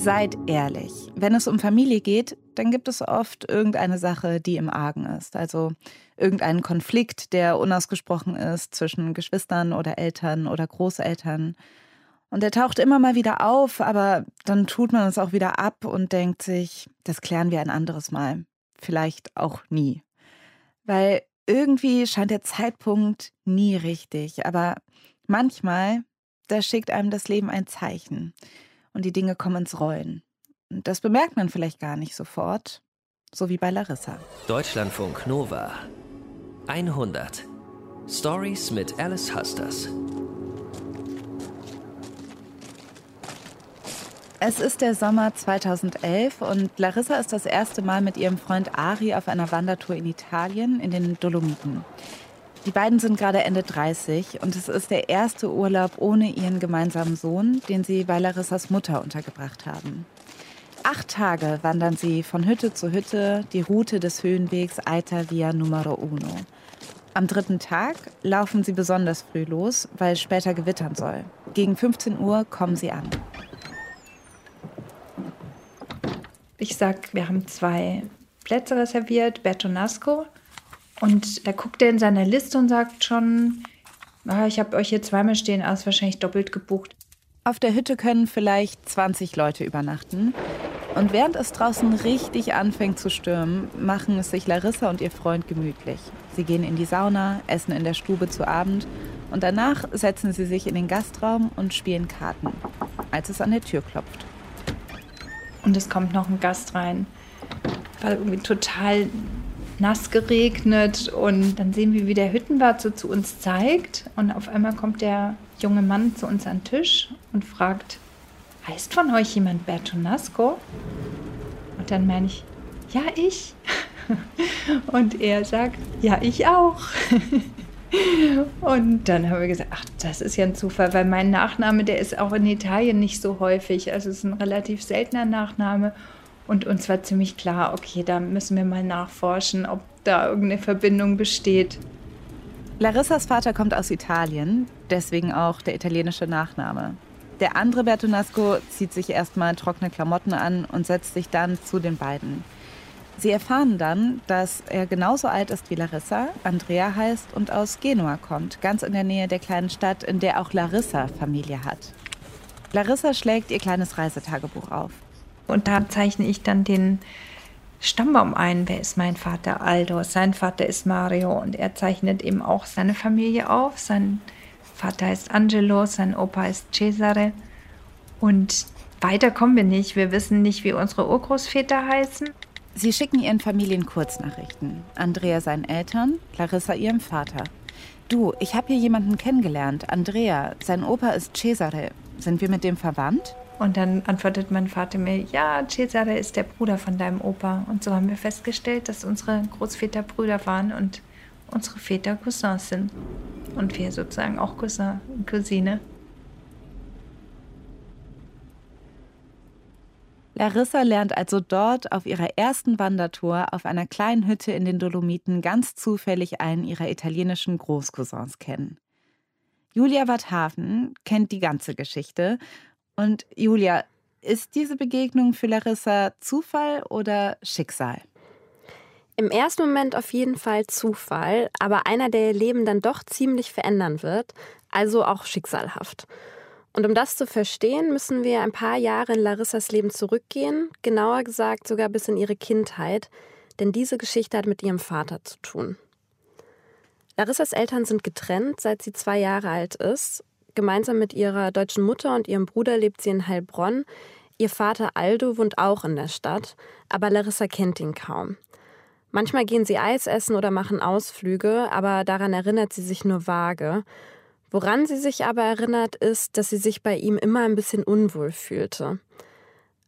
Seid ehrlich. Wenn es um Familie geht, dann gibt es oft irgendeine Sache, die im Argen ist. Also irgendeinen Konflikt, der unausgesprochen ist zwischen Geschwistern oder Eltern oder Großeltern. Und er taucht immer mal wieder auf, aber dann tut man es auch wieder ab und denkt sich, das klären wir ein anderes Mal. Vielleicht auch nie. Weil irgendwie scheint der Zeitpunkt nie richtig, aber manchmal, da schickt einem das Leben ein Zeichen und die Dinge kommen ins Rollen. Und das bemerkt man vielleicht gar nicht sofort, so wie bei Larissa. Deutschlandfunk Nova 100 Stories mit Alice Husters. Es ist der Sommer 2011 und Larissa ist das erste Mal mit ihrem Freund Ari auf einer Wandertour in Italien in den Dolomiten. Die beiden sind gerade Ende 30 und es ist der erste Urlaub ohne ihren gemeinsamen Sohn, den sie bei Larissas Mutter untergebracht haben. Acht Tage wandern sie von Hütte zu Hütte die Route des Höhenwegs Aita Via Numero Uno. Am dritten Tag laufen sie besonders früh los, weil es später gewittern soll. Gegen 15 Uhr kommen sie an. Ich sag, wir haben zwei Plätze reserviert, Bertonasco und da guckt er in seiner Liste und sagt schon, ah, ich habe euch hier zweimal stehen, aus wahrscheinlich doppelt gebucht. Auf der Hütte können vielleicht 20 Leute übernachten. Und während es draußen richtig anfängt zu stürmen, machen es sich Larissa und ihr Freund gemütlich. Sie gehen in die Sauna, essen in der Stube zu Abend und danach setzen sie sich in den Gastraum und spielen Karten, als es an der Tür klopft. Und es kommt noch ein Gast rein. War irgendwie total nass geregnet und dann sehen wir, wie der Hüttenwart so zu uns zeigt und auf einmal kommt der junge Mann zu uns an den Tisch und fragt, heißt von euch jemand Bertonasco? Und dann meine ich, ja, ich. Und er sagt, ja, ich auch. Und dann haben wir gesagt, ach, das ist ja ein Zufall, weil mein Nachname, der ist auch in Italien nicht so häufig. Also es ist ein relativ seltener Nachname. Und uns war ziemlich klar, okay, da müssen wir mal nachforschen, ob da irgendeine Verbindung besteht. Larissas Vater kommt aus Italien, deswegen auch der italienische Nachname. Der andere Bertonasco zieht sich erstmal trockene Klamotten an und setzt sich dann zu den beiden. Sie erfahren dann, dass er genauso alt ist wie Larissa, Andrea heißt und aus Genua kommt, ganz in der Nähe der kleinen Stadt, in der auch Larissa Familie hat. Larissa schlägt ihr kleines Reisetagebuch auf. Und da zeichne ich dann den Stammbaum ein. Wer ist mein Vater? Aldo. Sein Vater ist Mario und er zeichnet eben auch seine Familie auf. Sein Vater heißt Angelo, sein Opa ist Cesare. Und weiter kommen wir nicht. Wir wissen nicht, wie unsere Urgroßväter heißen. Sie schicken ihren Familien Kurznachrichten. Andrea seinen Eltern, Clarissa ihrem Vater. Du, ich habe hier jemanden kennengelernt. Andrea, sein Opa ist Cesare. Sind wir mit dem verwandt? Und dann antwortet mein Vater mir, ja, Cesare ist der Bruder von deinem Opa. Und so haben wir festgestellt, dass unsere Großväter Brüder waren und unsere Väter Cousins sind. Und wir sozusagen auch Cousin und Cousine. Larissa lernt also dort auf ihrer ersten Wandertour auf einer kleinen Hütte in den Dolomiten ganz zufällig einen ihrer italienischen Großcousins kennen. Julia Watthafen kennt die ganze Geschichte und Julia, ist diese Begegnung für Larissa Zufall oder Schicksal? Im ersten Moment auf jeden Fall Zufall, aber einer, der ihr Leben dann doch ziemlich verändern wird, also auch schicksalhaft. Und um das zu verstehen, müssen wir ein paar Jahre in Larissas Leben zurückgehen, genauer gesagt sogar bis in ihre Kindheit, denn diese Geschichte hat mit ihrem Vater zu tun. Larissas Eltern sind getrennt, seit sie zwei Jahre alt ist Gemeinsam mit ihrer deutschen Mutter und ihrem Bruder lebt sie in Heilbronn. Ihr Vater Aldo wohnt auch in der Stadt, aber Larissa kennt ihn kaum. Manchmal gehen sie Eis essen oder machen Ausflüge, aber daran erinnert sie sich nur vage. Woran sie sich aber erinnert, ist, dass sie sich bei ihm immer ein bisschen unwohl fühlte.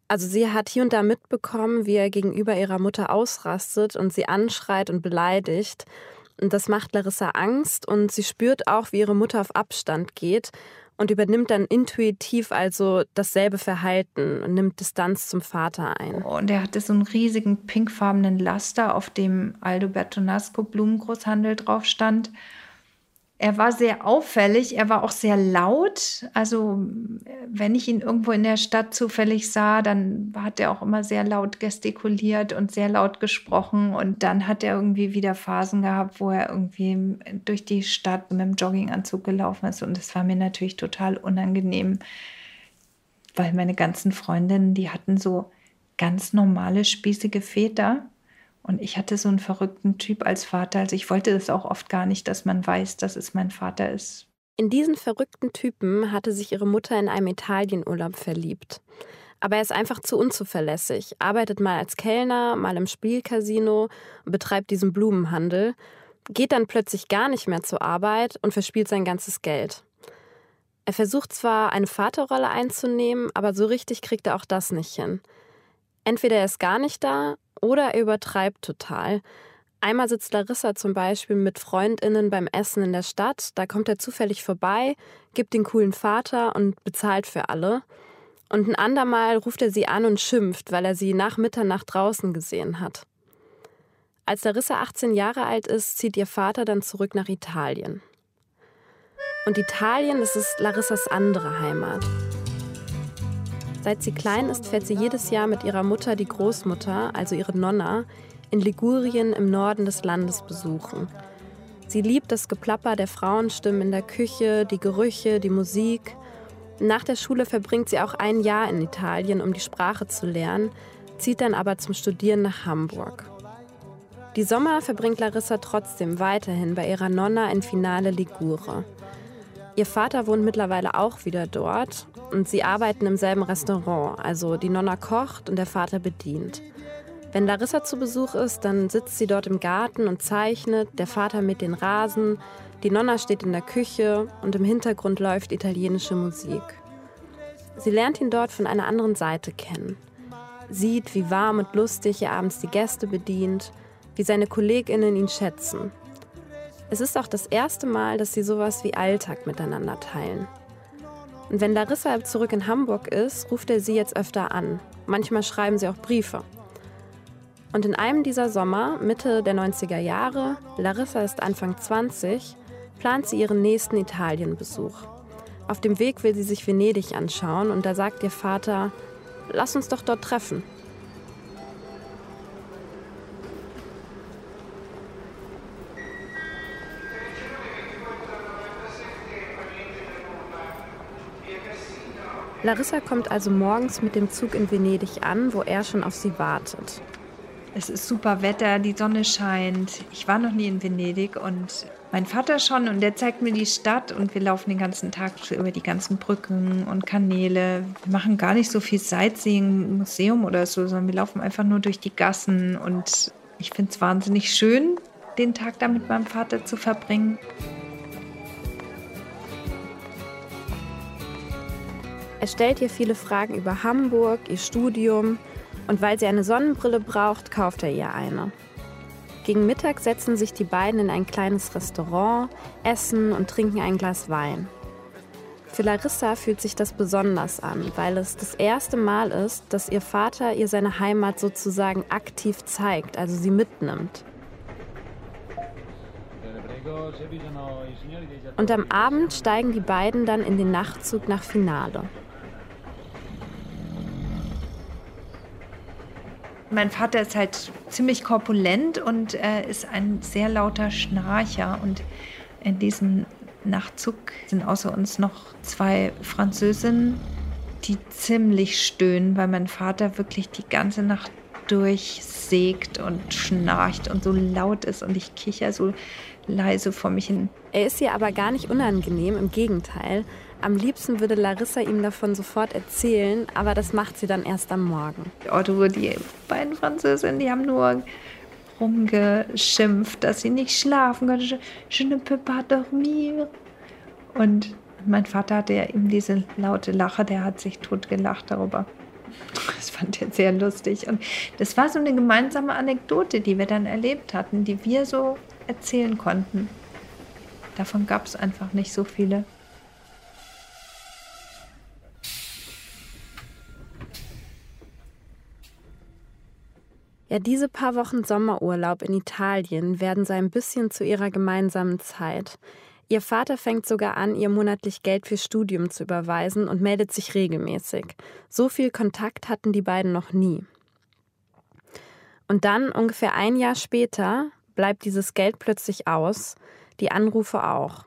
Also sie hat hier und da mitbekommen, wie er gegenüber ihrer Mutter ausrastet und sie anschreit und beleidigt. Und das macht Larissa Angst und sie spürt auch, wie ihre Mutter auf Abstand geht und übernimmt dann intuitiv also dasselbe Verhalten und nimmt Distanz zum Vater ein. Und er hatte so einen riesigen pinkfarbenen Laster, auf dem Aldo Bertonasco Blumengroßhandel drauf stand. Er war sehr auffällig, er war auch sehr laut. Also wenn ich ihn irgendwo in der Stadt zufällig sah, dann hat er auch immer sehr laut gestikuliert und sehr laut gesprochen. Und dann hat er irgendwie wieder Phasen gehabt, wo er irgendwie durch die Stadt mit dem Jogginganzug gelaufen ist. Und das war mir natürlich total unangenehm, weil meine ganzen Freundinnen, die hatten so ganz normale, spießige Väter. Und ich hatte so einen verrückten Typ als Vater. Also ich wollte das auch oft gar nicht, dass man weiß, dass es mein Vater ist. In diesen verrückten Typen hatte sich ihre Mutter in einem Italienurlaub verliebt. Aber er ist einfach zu unzuverlässig, arbeitet mal als Kellner, mal im Spielcasino betreibt diesen Blumenhandel, geht dann plötzlich gar nicht mehr zur Arbeit und verspielt sein ganzes Geld. Er versucht zwar eine Vaterrolle einzunehmen, aber so richtig kriegt er auch das nicht hin. Entweder er ist gar nicht da oder er übertreibt total. Einmal sitzt Larissa zum Beispiel mit Freundinnen beim Essen in der Stadt, da kommt er zufällig vorbei, gibt den coolen Vater und bezahlt für alle. Und ein andermal ruft er sie an und schimpft, weil er sie nach Mitternacht draußen gesehen hat. Als Larissa 18 Jahre alt ist, zieht ihr Vater dann zurück nach Italien. Und Italien, das ist Larissas andere Heimat. Seit sie klein ist, fährt sie jedes Jahr mit ihrer Mutter die Großmutter, also ihre Nonna, in Ligurien im Norden des Landes besuchen. Sie liebt das Geplapper der Frauenstimmen in der Küche, die Gerüche, die Musik. Nach der Schule verbringt sie auch ein Jahr in Italien, um die Sprache zu lernen, zieht dann aber zum Studieren nach Hamburg. Die Sommer verbringt Larissa trotzdem weiterhin bei ihrer Nonna in Finale Ligure. Ihr Vater wohnt mittlerweile auch wieder dort und sie arbeiten im selben Restaurant. Also die Nonna kocht und der Vater bedient. Wenn Larissa zu Besuch ist, dann sitzt sie dort im Garten und zeichnet, der Vater mäht den Rasen, die Nonna steht in der Küche und im Hintergrund läuft italienische Musik. Sie lernt ihn dort von einer anderen Seite kennen. Sieht, wie warm und lustig er abends die Gäste bedient, wie seine Kolleginnen ihn schätzen. Es ist auch das erste Mal, dass sie sowas wie Alltag miteinander teilen. Und wenn Larissa zurück in Hamburg ist, ruft er sie jetzt öfter an. Manchmal schreiben sie auch Briefe. Und in einem dieser Sommer, Mitte der 90er Jahre, Larissa ist Anfang 20, plant sie ihren nächsten Italienbesuch. Auf dem Weg will sie sich Venedig anschauen und da sagt ihr Vater, lass uns doch dort treffen. Larissa kommt also morgens mit dem Zug in Venedig an, wo er schon auf sie wartet. Es ist super Wetter, die Sonne scheint. Ich war noch nie in Venedig und mein Vater schon und der zeigt mir die Stadt und wir laufen den ganzen Tag über die ganzen Brücken und Kanäle. Wir machen gar nicht so viel Sightseeing, Museum oder so, sondern wir laufen einfach nur durch die Gassen und ich finde es wahnsinnig schön, den Tag da mit meinem Vater zu verbringen. Er stellt ihr viele Fragen über Hamburg, ihr Studium und weil sie eine Sonnenbrille braucht, kauft er ihr eine. Gegen Mittag setzen sich die beiden in ein kleines Restaurant, essen und trinken ein Glas Wein. Für Larissa fühlt sich das besonders an, weil es das erste Mal ist, dass ihr Vater ihr seine Heimat sozusagen aktiv zeigt, also sie mitnimmt. Und am Abend steigen die beiden dann in den Nachtzug nach Finale. Mein Vater ist halt ziemlich korpulent und äh, ist ein sehr lauter Schnarcher. Und in diesem Nachtzug sind außer uns noch zwei Französinnen, die ziemlich stöhnen, weil mein Vater wirklich die ganze Nacht durchsägt und schnarcht und so laut ist und ich kicher so leise vor mich hin. Er ist ihr aber gar nicht unangenehm, im Gegenteil. Am liebsten würde Larissa ihm davon sofort erzählen, aber das macht sie dann erst am Morgen. Otto, die beiden Französinnen, die haben nur rumgeschimpft, dass sie nicht schlafen können. Je, je ne peux pas dormir. Und mein Vater hatte ja eben diese laute Lache, der hat sich totgelacht darüber. Das fand er sehr lustig. Und das war so eine gemeinsame Anekdote, die wir dann erlebt hatten, die wir so erzählen konnten. Davon gab es einfach nicht so viele. Ja, diese paar Wochen Sommerurlaub in Italien werden so ein bisschen zu ihrer gemeinsamen Zeit. Ihr Vater fängt sogar an, ihr monatlich Geld fürs Studium zu überweisen und meldet sich regelmäßig. So viel Kontakt hatten die beiden noch nie. Und dann, ungefähr ein Jahr später, bleibt dieses Geld plötzlich aus, die Anrufe auch.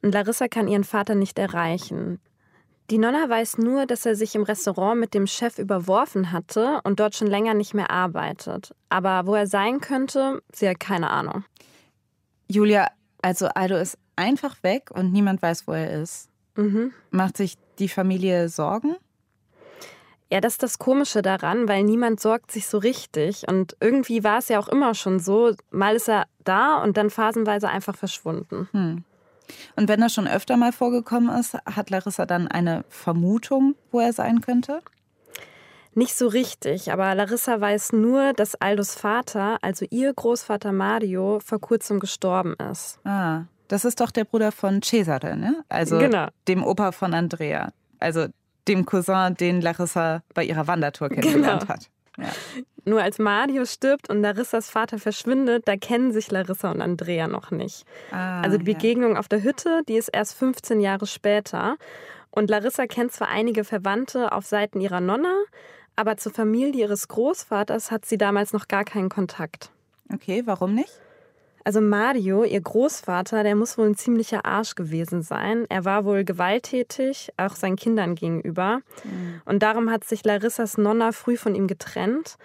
Und Larissa kann ihren Vater nicht erreichen. Die Nonna weiß nur, dass er sich im Restaurant mit dem Chef überworfen hatte und dort schon länger nicht mehr arbeitet. Aber wo er sein könnte, sie hat keine Ahnung. Julia, also Aldo ist einfach weg und niemand weiß, wo er ist. Mhm. Macht sich die Familie Sorgen? Ja, das ist das Komische daran, weil niemand sorgt sich so richtig. Und irgendwie war es ja auch immer schon so, mal ist er da und dann phasenweise einfach verschwunden. Hm. Und wenn das schon öfter mal vorgekommen ist, hat Larissa dann eine Vermutung, wo er sein könnte? Nicht so richtig, aber Larissa weiß nur, dass Aldos Vater, also ihr Großvater Mario, vor kurzem gestorben ist. Ah, das ist doch der Bruder von Cesare, ne? Also genau. dem Opa von Andrea. Also dem Cousin, den Larissa bei ihrer Wandertour kennengelernt genau. hat. Ja. Nur als Mario stirbt und Larissas Vater verschwindet, da kennen sich Larissa und Andrea noch nicht. Ah, also die Begegnung ja. auf der Hütte, die ist erst 15 Jahre später. Und Larissa kennt zwar einige Verwandte auf Seiten ihrer Nonna, aber zur Familie ihres Großvaters hat sie damals noch gar keinen Kontakt. Okay, warum nicht? Also Mario, ihr Großvater, der muss wohl ein ziemlicher Arsch gewesen sein. Er war wohl gewalttätig, auch seinen Kindern gegenüber. Mhm. Und darum hat sich Larissas Nonna früh von ihm getrennt.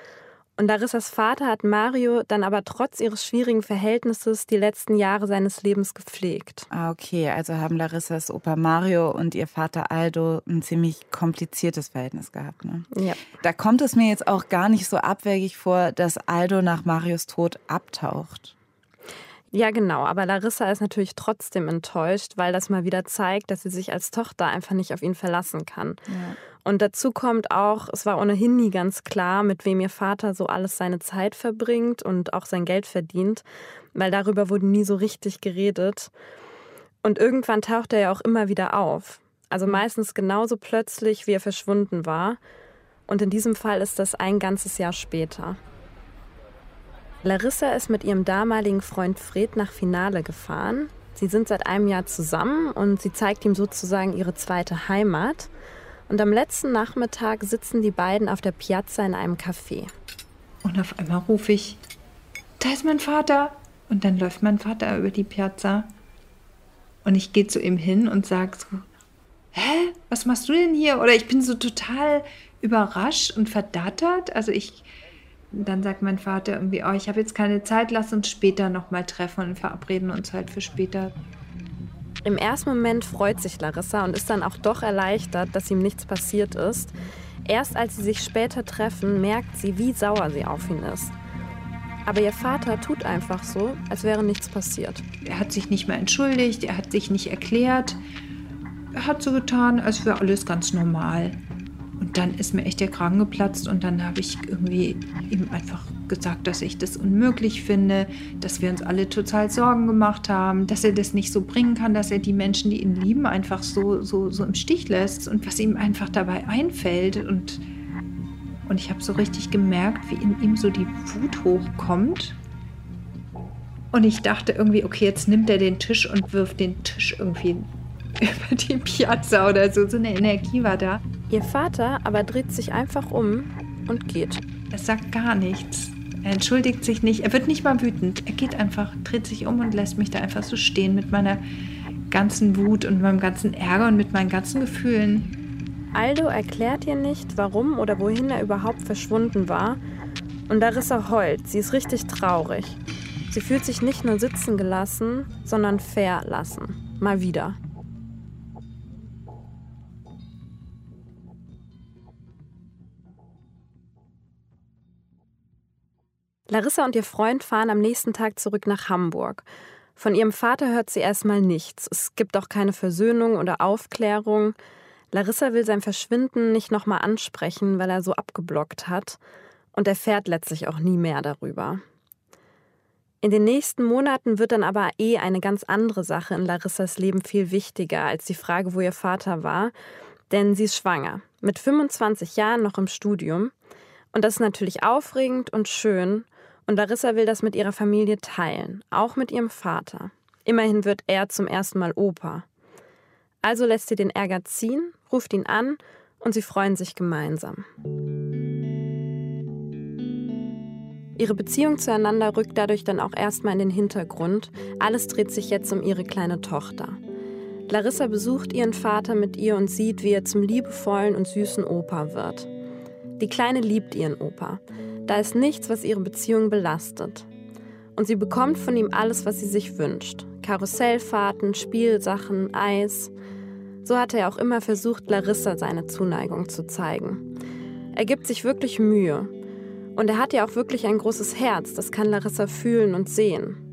Und Larissas Vater hat Mario dann aber trotz ihres schwierigen Verhältnisses die letzten Jahre seines Lebens gepflegt. Ah, okay. Also haben Larissas Opa Mario und ihr Vater Aldo ein ziemlich kompliziertes Verhältnis gehabt. Ne? Ja. Da kommt es mir jetzt auch gar nicht so abwegig vor, dass Aldo nach Marios Tod abtaucht. Ja, genau. Aber Larissa ist natürlich trotzdem enttäuscht, weil das mal wieder zeigt, dass sie sich als Tochter einfach nicht auf ihn verlassen kann. Ja. Und dazu kommt auch, es war ohnehin nie ganz klar, mit wem ihr Vater so alles seine Zeit verbringt und auch sein Geld verdient, weil darüber wurde nie so richtig geredet. Und irgendwann taucht er ja auch immer wieder auf. Also mhm. meistens genauso plötzlich, wie er verschwunden war. Und in diesem Fall ist das ein ganzes Jahr später. Larissa ist mit ihrem damaligen Freund Fred nach Finale gefahren. Sie sind seit einem Jahr zusammen und sie zeigt ihm sozusagen ihre zweite Heimat. Und am letzten Nachmittag sitzen die beiden auf der Piazza in einem Café. Und auf einmal rufe ich, da ist mein Vater. Und dann läuft mein Vater über die Piazza. Und ich gehe zu ihm hin und sage so, hä, was machst du denn hier? Oder ich bin so total überrascht und verdattert. Also ich dann sagt mein Vater irgendwie, oh, ich habe jetzt keine Zeit, lass uns später nochmal treffen und verabreden uns halt für später. Im ersten Moment freut sich Larissa und ist dann auch doch erleichtert, dass ihm nichts passiert ist. Erst als sie sich später treffen, merkt sie, wie sauer sie auf ihn ist. Aber ihr Vater tut einfach so, als wäre nichts passiert. Er hat sich nicht mehr entschuldigt, er hat sich nicht erklärt. Er hat so getan, als wäre alles ganz normal. Und dann ist mir echt der Kragen geplatzt und dann habe ich irgendwie ihm einfach gesagt, dass ich das unmöglich finde, dass wir uns alle total Sorgen gemacht haben, dass er das nicht so bringen kann, dass er die Menschen, die ihn lieben, einfach so, so, so im Stich lässt und was ihm einfach dabei einfällt. Und, und ich habe so richtig gemerkt, wie in ihm so die Wut hochkommt. Und ich dachte irgendwie, okay, jetzt nimmt er den Tisch und wirft den Tisch irgendwie über die Piazza oder so. So eine Energie war da. Ihr Vater aber dreht sich einfach um und geht. Er sagt gar nichts. Er entschuldigt sich nicht. Er wird nicht mal wütend. Er geht einfach, dreht sich um und lässt mich da einfach so stehen mit meiner ganzen Wut und meinem ganzen Ärger und mit meinen ganzen Gefühlen. Aldo erklärt ihr nicht, warum oder wohin er überhaupt verschwunden war. Und Larissa heult. Sie ist richtig traurig. Sie fühlt sich nicht nur sitzen gelassen, sondern verlassen. Mal wieder. Larissa und ihr Freund fahren am nächsten Tag zurück nach Hamburg. Von ihrem Vater hört sie erstmal nichts. Es gibt auch keine Versöhnung oder Aufklärung. Larissa will sein Verschwinden nicht nochmal ansprechen, weil er so abgeblockt hat und erfährt letztlich auch nie mehr darüber. In den nächsten Monaten wird dann aber eh eine ganz andere Sache in Larissas Leben viel wichtiger als die Frage, wo ihr Vater war, denn sie ist schwanger, mit 25 Jahren noch im Studium. Und das ist natürlich aufregend und schön, und Larissa will das mit ihrer Familie teilen, auch mit ihrem Vater. Immerhin wird er zum ersten Mal Opa. Also lässt sie den Ärger ziehen, ruft ihn an und sie freuen sich gemeinsam. Ihre Beziehung zueinander rückt dadurch dann auch erstmal in den Hintergrund. Alles dreht sich jetzt um ihre kleine Tochter. Larissa besucht ihren Vater mit ihr und sieht, wie er zum liebevollen und süßen Opa wird. Die Kleine liebt ihren Opa. Da ist nichts, was ihre Beziehung belastet. Und sie bekommt von ihm alles, was sie sich wünscht. Karussellfahrten, Spielsachen, Eis. So hat er auch immer versucht, Larissa seine Zuneigung zu zeigen. Er gibt sich wirklich Mühe. Und er hat ja auch wirklich ein großes Herz, das kann Larissa fühlen und sehen.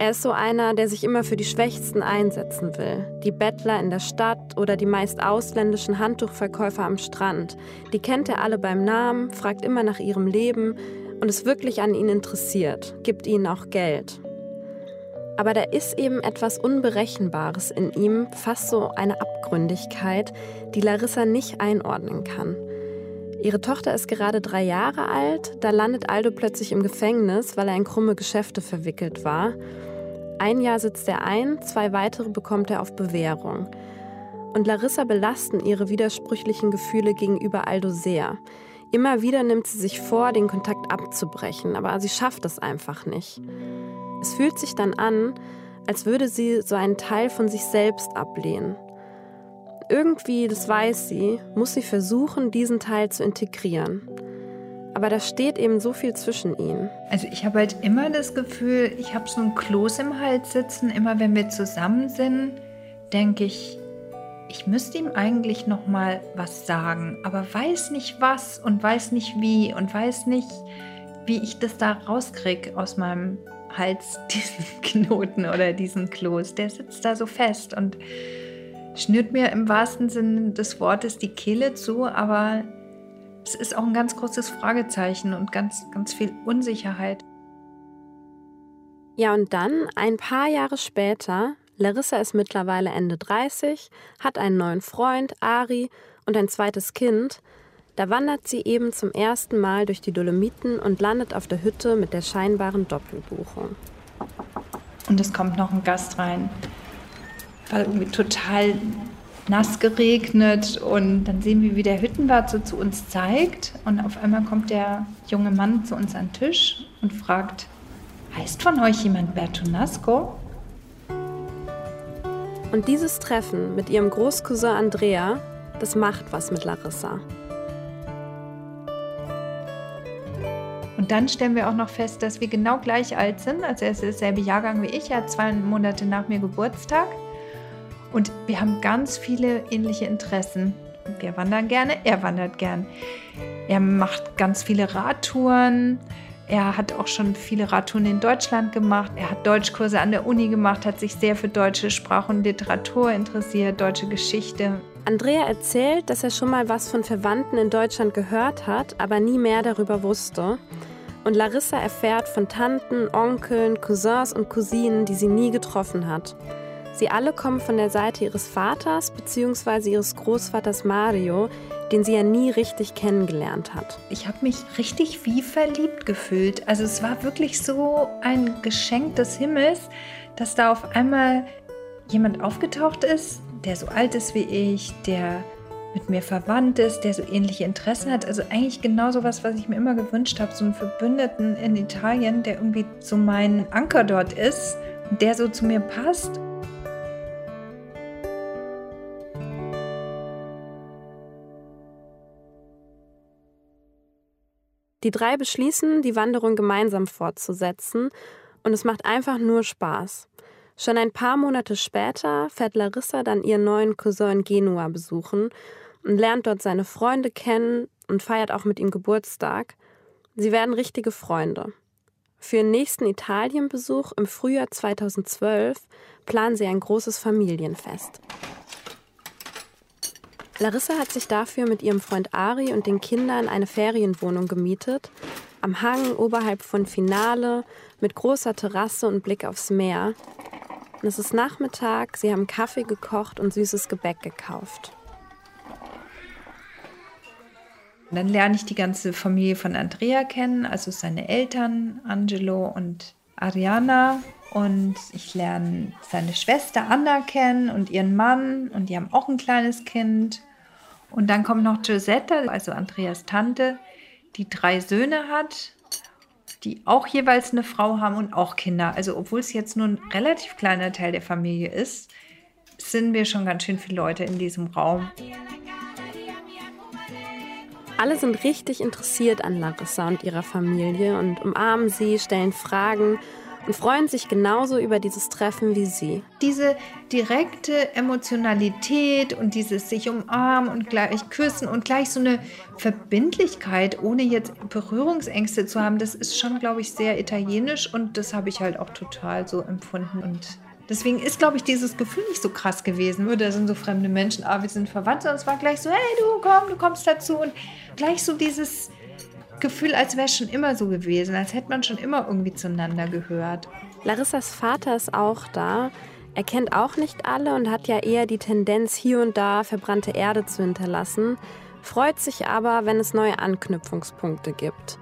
Er ist so einer, der sich immer für die Schwächsten einsetzen will. Die Bettler in der Stadt oder die meist ausländischen Handtuchverkäufer am Strand. Die kennt er alle beim Namen, fragt immer nach ihrem Leben und ist wirklich an ihnen interessiert, gibt ihnen auch Geld. Aber da ist eben etwas Unberechenbares in ihm, fast so eine Abgründigkeit, die Larissa nicht einordnen kann. Ihre Tochter ist gerade drei Jahre alt, da landet Aldo plötzlich im Gefängnis, weil er in krumme Geschäfte verwickelt war. Ein Jahr sitzt er ein, zwei weitere bekommt er auf Bewährung. Und Larissa belasten ihre widersprüchlichen Gefühle gegenüber Aldo sehr. Immer wieder nimmt sie sich vor, den Kontakt abzubrechen, aber sie schafft es einfach nicht. Es fühlt sich dann an, als würde sie so einen Teil von sich selbst ablehnen irgendwie, das weiß sie, muss sie versuchen, diesen Teil zu integrieren. Aber da steht eben so viel zwischen ihnen. Also ich habe halt immer das Gefühl, ich habe so ein Kloß im Hals sitzen. Immer wenn wir zusammen sind, denke ich, ich müsste ihm eigentlich noch mal was sagen, aber weiß nicht was und weiß nicht wie und weiß nicht, wie ich das da rauskriege aus meinem Hals, diesen Knoten oder diesen Kloß. Der sitzt da so fest und schnürt mir im wahrsten Sinne des Wortes die Kehle zu, aber es ist auch ein ganz großes Fragezeichen und ganz, ganz viel Unsicherheit. Ja, und dann, ein paar Jahre später, Larissa ist mittlerweile Ende 30, hat einen neuen Freund, Ari, und ein zweites Kind. Da wandert sie eben zum ersten Mal durch die Dolomiten und landet auf der Hütte mit der scheinbaren Doppelbuchung. Und es kommt noch ein Gast rein war irgendwie total nass geregnet und dann sehen wir, wie der Hüttenwart so zu uns zeigt und auf einmal kommt der junge Mann zu uns an den Tisch und fragt, heißt von euch jemand Bertonasco? Und dieses Treffen mit ihrem Großcousin Andrea, das macht was mit Larissa. Und dann stellen wir auch noch fest, dass wir genau gleich alt sind. Also er ist derselbe Jahrgang wie ich, er hat zwei Monate nach mir Geburtstag. Und wir haben ganz viele ähnliche Interessen. Wir wandern gerne, er wandert gern. Er macht ganz viele Radtouren. Er hat auch schon viele Radtouren in Deutschland gemacht. Er hat Deutschkurse an der Uni gemacht, hat sich sehr für deutsche Sprache und Literatur interessiert, deutsche Geschichte. Andrea erzählt, dass er schon mal was von Verwandten in Deutschland gehört hat, aber nie mehr darüber wusste. Und Larissa erfährt von Tanten, Onkeln, Cousins und Cousinen, die sie nie getroffen hat. Sie alle kommen von der Seite ihres Vaters bzw. ihres Großvaters Mario, den sie ja nie richtig kennengelernt hat. Ich habe mich richtig wie verliebt gefühlt. Also es war wirklich so ein Geschenk des Himmels, dass da auf einmal jemand aufgetaucht ist, der so alt ist wie ich, der mit mir verwandt ist, der so ähnliche Interessen hat. Also eigentlich genau so was, was ich mir immer gewünscht habe, so einen Verbündeten in Italien, der irgendwie so mein Anker dort ist, der so zu mir passt Die drei beschließen, die Wanderung gemeinsam fortzusetzen und es macht einfach nur Spaß. Schon ein paar Monate später fährt Larissa dann ihren neuen Cousin in Genua besuchen und lernt dort seine Freunde kennen und feiert auch mit ihm Geburtstag. Sie werden richtige Freunde. Für ihren nächsten Italienbesuch im Frühjahr 2012 planen sie ein großes Familienfest. Larissa hat sich dafür mit ihrem Freund Ari und den Kindern eine Ferienwohnung gemietet. Am Hang oberhalb von Finale, mit großer Terrasse und Blick aufs Meer. es ist Nachmittag, sie haben Kaffee gekocht und süßes Gebäck gekauft. dann lerne ich die ganze Familie von Andrea kennen, also seine Eltern, Angelo und Ariana und ich lerne seine Schwester Anna kennen und ihren Mann und die haben auch ein kleines Kind. Und dann kommt noch Giusetta, also Andreas Tante, die drei Söhne hat, die auch jeweils eine Frau haben und auch Kinder. Also obwohl es jetzt nur ein relativ kleiner Teil der Familie ist, sind wir schon ganz schön viele Leute in diesem Raum. Alle sind richtig interessiert an Larissa und ihrer Familie und umarmen sie, stellen Fragen und freuen sich genauso über dieses Treffen wie sie. Diese direkte Emotionalität und dieses sich umarmen und gleich küssen und gleich so eine Verbindlichkeit, ohne jetzt Berührungsängste zu haben, das ist schon, glaube ich, sehr italienisch und das habe ich halt auch total so empfunden und Deswegen ist, glaube ich, dieses Gefühl nicht so krass gewesen. Da sind so fremde Menschen, ah, wir sind verwandt, sondern es war gleich so, hey, du komm, du kommst dazu. Und gleich so dieses Gefühl, als wäre es schon immer so gewesen, als hätte man schon immer irgendwie zueinander gehört. Larissas Vater ist auch da. Er kennt auch nicht alle und hat ja eher die Tendenz, hier und da verbrannte Erde zu hinterlassen, freut sich aber, wenn es neue Anknüpfungspunkte gibt.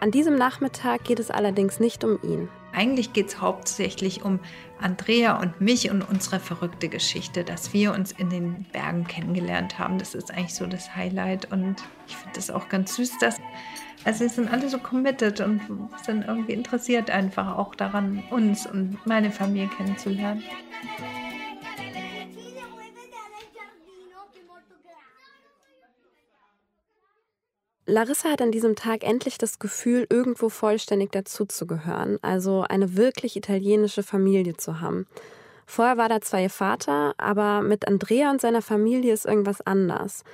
An diesem Nachmittag geht es allerdings nicht um ihn. Eigentlich geht es hauptsächlich um Andrea und mich und unsere verrückte Geschichte, dass wir uns in den Bergen kennengelernt haben. Das ist eigentlich so das Highlight und ich finde das auch ganz süß, dass also wir sind alle so committed und sind irgendwie interessiert einfach auch daran, uns und meine Familie kennenzulernen. Larissa hat an diesem Tag endlich das Gefühl, irgendwo vollständig dazuzugehören, also eine wirklich italienische Familie zu haben. Vorher war da zwar ihr Vater, aber mit Andrea und seiner Familie ist irgendwas anders.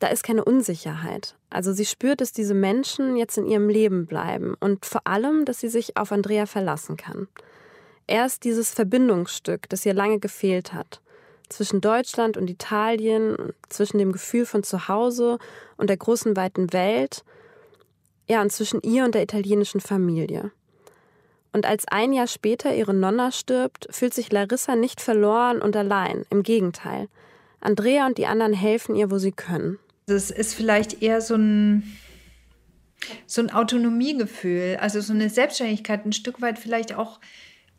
Da ist keine Unsicherheit. Also sie spürt, dass diese Menschen jetzt in ihrem Leben bleiben und vor allem, dass sie sich auf Andrea verlassen kann. Er ist dieses Verbindungsstück, das ihr lange gefehlt hat zwischen Deutschland und Italien, zwischen dem Gefühl von Zuhause und der großen weiten Welt, ja, und zwischen ihr und der italienischen Familie. Und als ein Jahr später ihre Nonna stirbt, fühlt sich Larissa nicht verloren und allein. Im Gegenteil. Andrea und die anderen helfen ihr, wo sie können. Es ist vielleicht eher so ein, so ein Autonomiegefühl, also so eine Selbstständigkeit, ein Stück weit vielleicht auch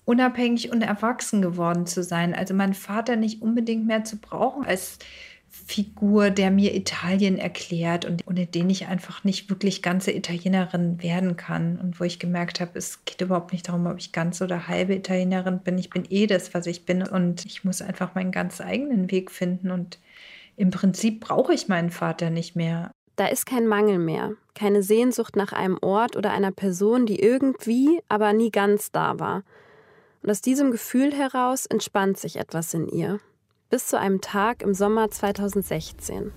unabhängig und erwachsen geworden zu sein. Also meinen Vater nicht unbedingt mehr zu brauchen als Figur, der mir Italien erklärt und ohne den ich einfach nicht wirklich ganze Italienerin werden kann. Und wo ich gemerkt habe, es geht überhaupt nicht darum, ob ich ganz oder halbe Italienerin bin. Ich bin eh das, was ich bin. Und ich muss einfach meinen ganz eigenen Weg finden. Und im Prinzip brauche ich meinen Vater nicht mehr. Da ist kein Mangel mehr, keine Sehnsucht nach einem Ort oder einer Person, die irgendwie, aber nie ganz da war. Und aus diesem Gefühl heraus entspannt sich etwas in ihr. Bis zu einem Tag im Sommer 2016.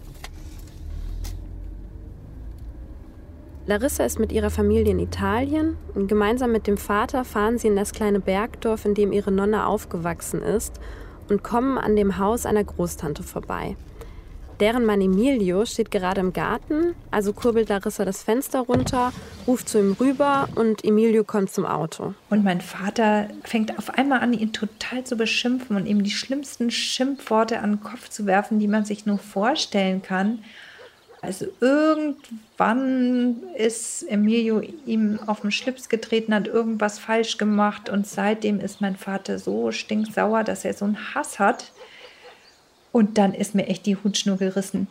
Larissa ist mit ihrer Familie in Italien und gemeinsam mit dem Vater fahren sie in das kleine Bergdorf, in dem ihre Nonne aufgewachsen ist, und kommen an dem Haus einer Großtante vorbei. Deren Mann Emilio steht gerade im Garten, also kurbelt Larissa das Fenster runter, ruft zu ihm rüber und Emilio kommt zum Auto. Und mein Vater fängt auf einmal an, ihn total zu beschimpfen und ihm die schlimmsten Schimpfworte an den Kopf zu werfen, die man sich nur vorstellen kann. Also irgendwann ist Emilio ihm auf den Schlips getreten, hat irgendwas falsch gemacht und seitdem ist mein Vater so stinksauer, dass er so einen Hass hat und dann ist mir echt die Hutschnur gerissen.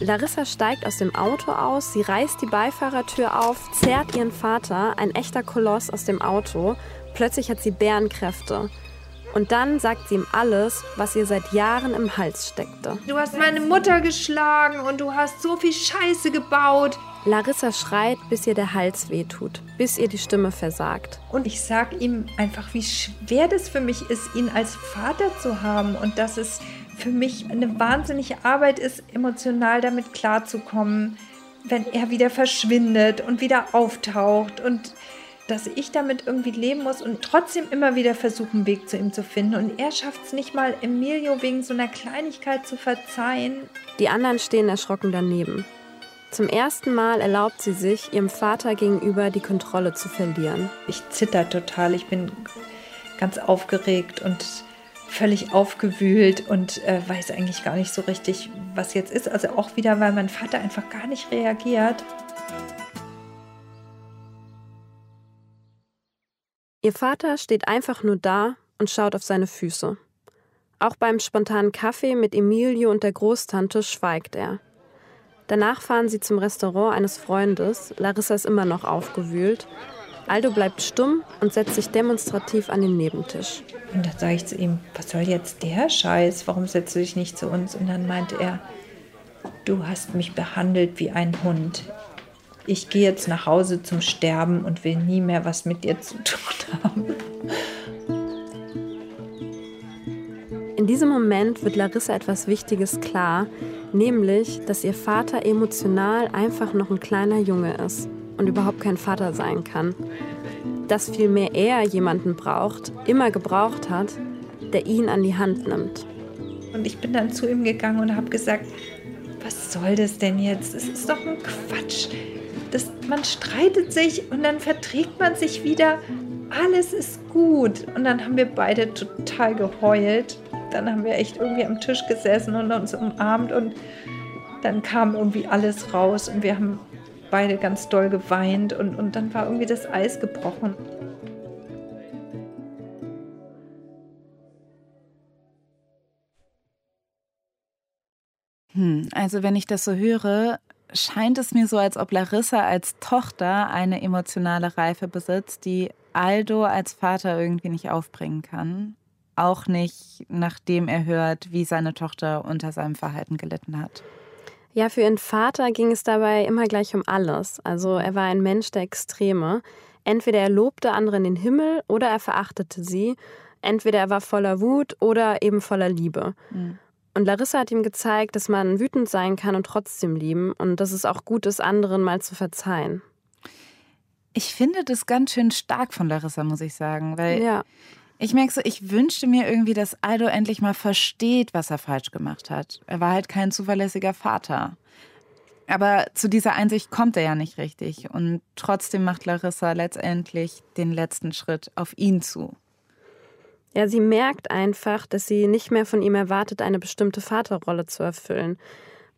Larissa steigt aus dem Auto aus, sie reißt die Beifahrertür auf, zerrt ihren Vater, ein echter Koloss, aus dem Auto. Plötzlich hat sie Bärenkräfte. Und dann sagt sie ihm alles, was ihr seit Jahren im Hals steckte. Du hast meine Mutter geschlagen und du hast so viel Scheiße gebaut. Larissa schreit, bis ihr der Hals wehtut, bis ihr die Stimme versagt. Und ich sag ihm einfach, wie schwer das für mich ist, ihn als Vater zu haben und dass es für mich eine wahnsinnige Arbeit ist, emotional damit klarzukommen, wenn er wieder verschwindet und wieder auftaucht und dass ich damit irgendwie leben muss und trotzdem immer wieder versuchen, einen Weg zu ihm zu finden. Und er schafft es nicht mal, Emilio wegen so einer Kleinigkeit zu verzeihen. Die anderen stehen erschrocken daneben. Zum ersten Mal erlaubt sie sich, ihrem Vater gegenüber die Kontrolle zu verlieren. Ich zitter total, ich bin ganz aufgeregt und völlig aufgewühlt und äh, weiß eigentlich gar nicht so richtig, was jetzt ist. Also auch wieder, weil mein Vater einfach gar nicht reagiert. Ihr Vater steht einfach nur da und schaut auf seine Füße. Auch beim spontanen Kaffee mit Emilio und der Großtante schweigt er. Danach fahren sie zum Restaurant eines Freundes. Larissa ist immer noch aufgewühlt. Aldo bleibt stumm und setzt sich demonstrativ an den Nebentisch. Und dann sage ich zu ihm, was soll jetzt der Scheiß? Warum setzt du dich nicht zu uns? Und dann meinte er, du hast mich behandelt wie ein Hund. Ich gehe jetzt nach Hause zum Sterben und will nie mehr was mit dir zu tun haben. In diesem Moment wird Larissa etwas Wichtiges klar, nämlich, dass ihr Vater emotional einfach noch ein kleiner Junge ist und überhaupt kein Vater sein kann. Dass vielmehr er jemanden braucht, immer gebraucht hat, der ihn an die Hand nimmt. Und ich bin dann zu ihm gegangen und habe gesagt, was soll das denn jetzt? Es ist doch ein Quatsch. Das, man streitet sich und dann verträgt man sich wieder. Alles ist gut. Und dann haben wir beide total geheult dann haben wir echt irgendwie am Tisch gesessen und uns umarmt und dann kam irgendwie alles raus und wir haben beide ganz doll geweint und, und dann war irgendwie das Eis gebrochen. Hm, also wenn ich das so höre, scheint es mir so, als ob Larissa als Tochter eine emotionale Reife besitzt, die Aldo als Vater irgendwie nicht aufbringen kann auch nicht, nachdem er hört, wie seine Tochter unter seinem Verhalten gelitten hat. Ja, für ihren Vater ging es dabei immer gleich um alles. Also er war ein Mensch der Extreme. Entweder er lobte andere in den Himmel oder er verachtete sie. Entweder er war voller Wut oder eben voller Liebe. Mhm. Und Larissa hat ihm gezeigt, dass man wütend sein kann und trotzdem lieben und dass es auch gut ist, anderen mal zu verzeihen. Ich finde das ganz schön stark von Larissa, muss ich sagen, weil ja. Ich merke so, ich wünschte mir irgendwie, dass Aldo endlich mal versteht, was er falsch gemacht hat. Er war halt kein zuverlässiger Vater. Aber zu dieser Einsicht kommt er ja nicht richtig. Und trotzdem macht Larissa letztendlich den letzten Schritt auf ihn zu. Ja, sie merkt einfach, dass sie nicht mehr von ihm erwartet, eine bestimmte Vaterrolle zu erfüllen.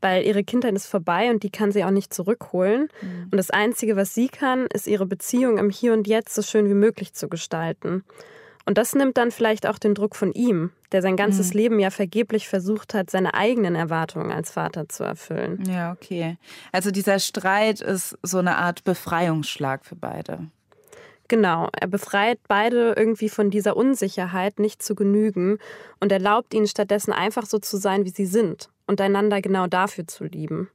Weil ihre Kindheit ist vorbei und die kann sie auch nicht zurückholen. Mhm. Und das Einzige, was sie kann, ist ihre Beziehung im Hier und Jetzt so schön wie möglich zu gestalten. Und das nimmt dann vielleicht auch den Druck von ihm, der sein ganzes mhm. Leben ja vergeblich versucht hat, seine eigenen Erwartungen als Vater zu erfüllen. Ja, okay. Also dieser Streit ist so eine Art Befreiungsschlag für beide. Genau, er befreit beide irgendwie von dieser Unsicherheit, nicht zu genügen und erlaubt ihnen stattdessen einfach so zu sein, wie sie sind und einander genau dafür zu lieben.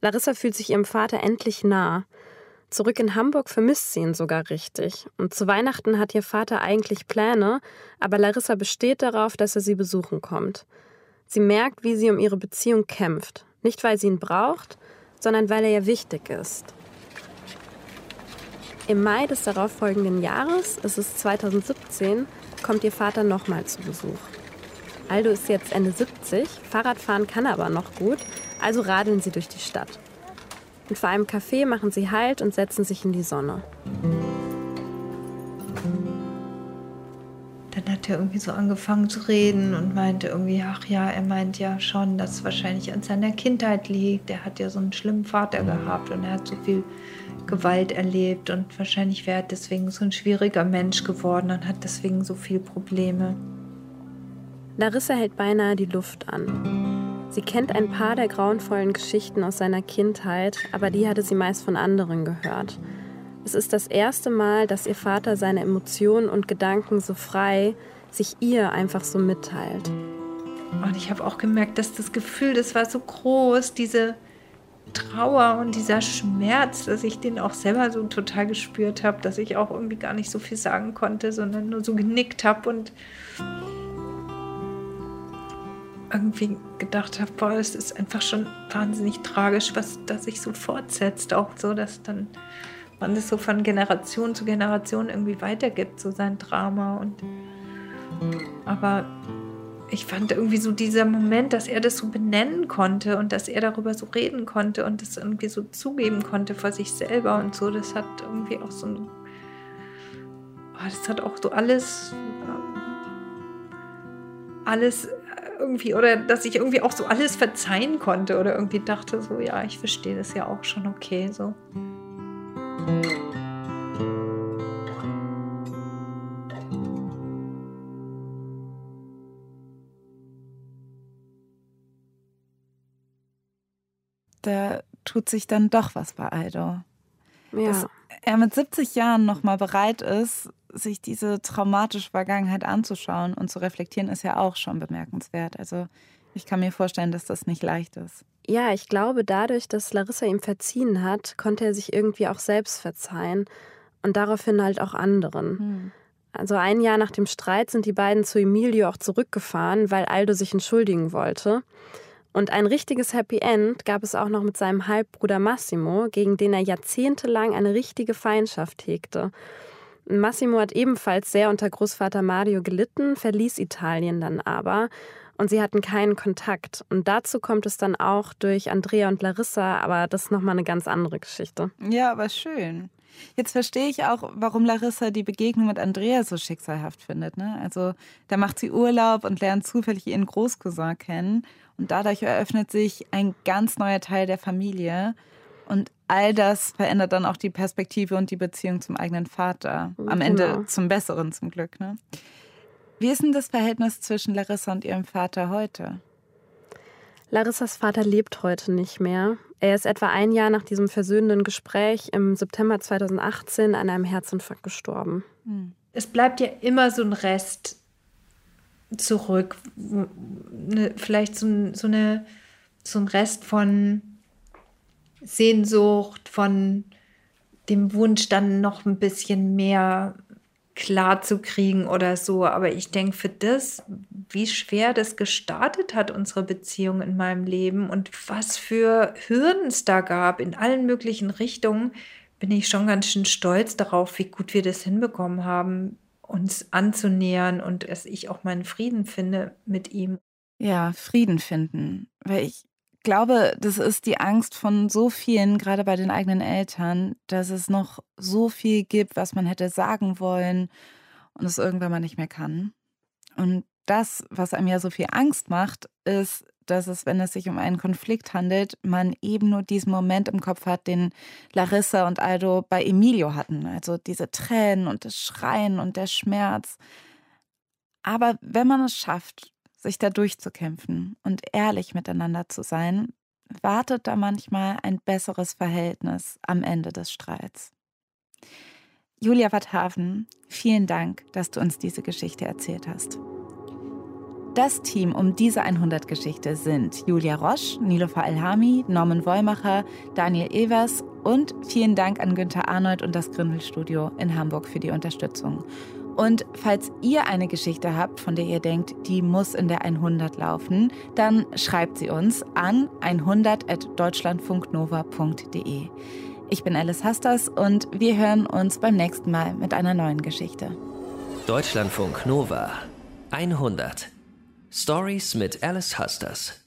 Larissa fühlt sich ihrem Vater endlich nah Zurück in Hamburg vermisst sie ihn sogar richtig. Und zu Weihnachten hat ihr Vater eigentlich Pläne, aber Larissa besteht darauf, dass er sie besuchen kommt. Sie merkt, wie sie um ihre Beziehung kämpft. Nicht, weil sie ihn braucht, sondern weil er ihr wichtig ist. Im Mai des darauffolgenden Jahres, es ist 2017, kommt ihr Vater nochmal zu Besuch. Aldo ist jetzt Ende 70, Fahrradfahren kann er aber noch gut, also radeln sie durch die Stadt. Und vor einem Café machen sie Halt und setzen sich in die Sonne. Dann hat er irgendwie so angefangen zu reden und meinte irgendwie, ach ja, er meint ja schon, dass es wahrscheinlich an seiner Kindheit liegt. Er hat ja so einen schlimmen Vater gehabt und er hat so viel Gewalt erlebt und wahrscheinlich wäre er deswegen so ein schwieriger Mensch geworden und hat deswegen so viele Probleme. Larissa hält beinahe die Luft an. Sie kennt ein paar der grauenvollen Geschichten aus seiner Kindheit, aber die hatte sie meist von anderen gehört. Es ist das erste Mal, dass ihr Vater seine Emotionen und Gedanken so frei sich ihr einfach so mitteilt. Und ich habe auch gemerkt, dass das Gefühl, das war so groß, diese Trauer und dieser Schmerz, dass ich den auch selber so total gespürt habe, dass ich auch irgendwie gar nicht so viel sagen konnte, sondern nur so genickt habe und irgendwie gedacht habe, boah, es ist einfach schon wahnsinnig tragisch, was das sich so fortsetzt, auch so, dass dann man das so von Generation zu Generation irgendwie weitergibt, so sein Drama. Und aber ich fand irgendwie so dieser Moment, dass er das so benennen konnte und dass er darüber so reden konnte und das irgendwie so zugeben konnte vor sich selber und so, das hat irgendwie auch so ein, das hat auch so alles, alles irgendwie oder dass ich irgendwie auch so alles verzeihen konnte oder irgendwie dachte so, ja, ich verstehe das ja auch schon okay so. Da tut sich dann doch was bei Aldo. Ja. Dass er mit 70 Jahren noch mal bereit ist, sich diese traumatische Vergangenheit anzuschauen und zu reflektieren, ist ja auch schon bemerkenswert. Also ich kann mir vorstellen, dass das nicht leicht ist. Ja, ich glaube, dadurch, dass Larissa ihm verziehen hat, konnte er sich irgendwie auch selbst verzeihen und daraufhin halt auch anderen. Hm. Also ein Jahr nach dem Streit sind die beiden zu Emilio auch zurückgefahren, weil Aldo sich entschuldigen wollte. Und ein richtiges Happy End gab es auch noch mit seinem Halbbruder Massimo, gegen den er jahrzehntelang eine richtige Feindschaft hegte. Massimo hat ebenfalls sehr unter Großvater Mario gelitten, verließ Italien dann aber und sie hatten keinen Kontakt. Und dazu kommt es dann auch durch Andrea und Larissa, aber das ist nochmal eine ganz andere Geschichte. Ja, aber schön. Jetzt verstehe ich auch, warum Larissa die Begegnung mit Andrea so schicksalhaft findet. Ne? Also da macht sie Urlaub und lernt zufällig ihren Großcousin kennen. Und dadurch eröffnet sich ein ganz neuer Teil der Familie. Und all das verändert dann auch die Perspektive und die Beziehung zum eigenen Vater. Am Genau. Ende zum Besseren zum Glück. Ne? Wie ist denn das Verhältnis zwischen Larissa und ihrem Vater heute? Larissas Vater lebt heute nicht mehr. Er ist etwa ein Jahr nach diesem versöhnenden Gespräch im September 2018 an einem Herzinfarkt gestorben. Es bleibt ja immer so ein Rest zurück. Vielleicht so, so, eine, so ein Rest von Sehnsucht, von dem Wunsch, dann noch ein bisschen mehr klar zu kriegen oder so. Aber ich denke, für das, wie schwer das gestartet hat, unsere Beziehung in meinem Leben und was für Hürden es da gab in allen möglichen Richtungen, bin ich schon ganz schön stolz darauf, wie gut wir das hinbekommen haben, uns anzunähern und dass ich auch meinen Frieden finde mit ihm. Ja, Frieden finden. Weil ich glaube, das ist die Angst von so vielen, gerade bei den eigenen Eltern, dass es noch so viel gibt, was man hätte sagen wollen und es irgendwann mal nicht mehr kann. Und das, was einem ja so viel Angst macht, ist, dass es, wenn es sich um einen Konflikt handelt, man eben nur diesen Moment im Kopf hat, den Larissa und Aldo bei Emilio hatten. Also diese Tränen und das Schreien und der Schmerz. Aber wenn man es schafft, sich da durchzukämpfen und ehrlich miteinander zu sein, wartet da manchmal ein besseres Verhältnis am Ende des Streits. Julia Watthafen, vielen Dank, dass du uns diese Geschichte erzählt hast. Das Team um diese 100-Geschichte sind Julia Roche, Nilofer Elhami, Norman Wollmacher, Daniel Evers und vielen Dank an Günther Arnold und das Grindelstudio in Hamburg für die Unterstützung. Und falls ihr eine Geschichte habt, von der ihr denkt, die muss in der 100 laufen, dann schreibt sie uns an 100.deutschlandfunknova.de. Ich bin Alice Hasters und wir hören uns beim nächsten Mal mit einer neuen Geschichte. Deutschlandfunk Nova 100 Stories mit Alice Husters.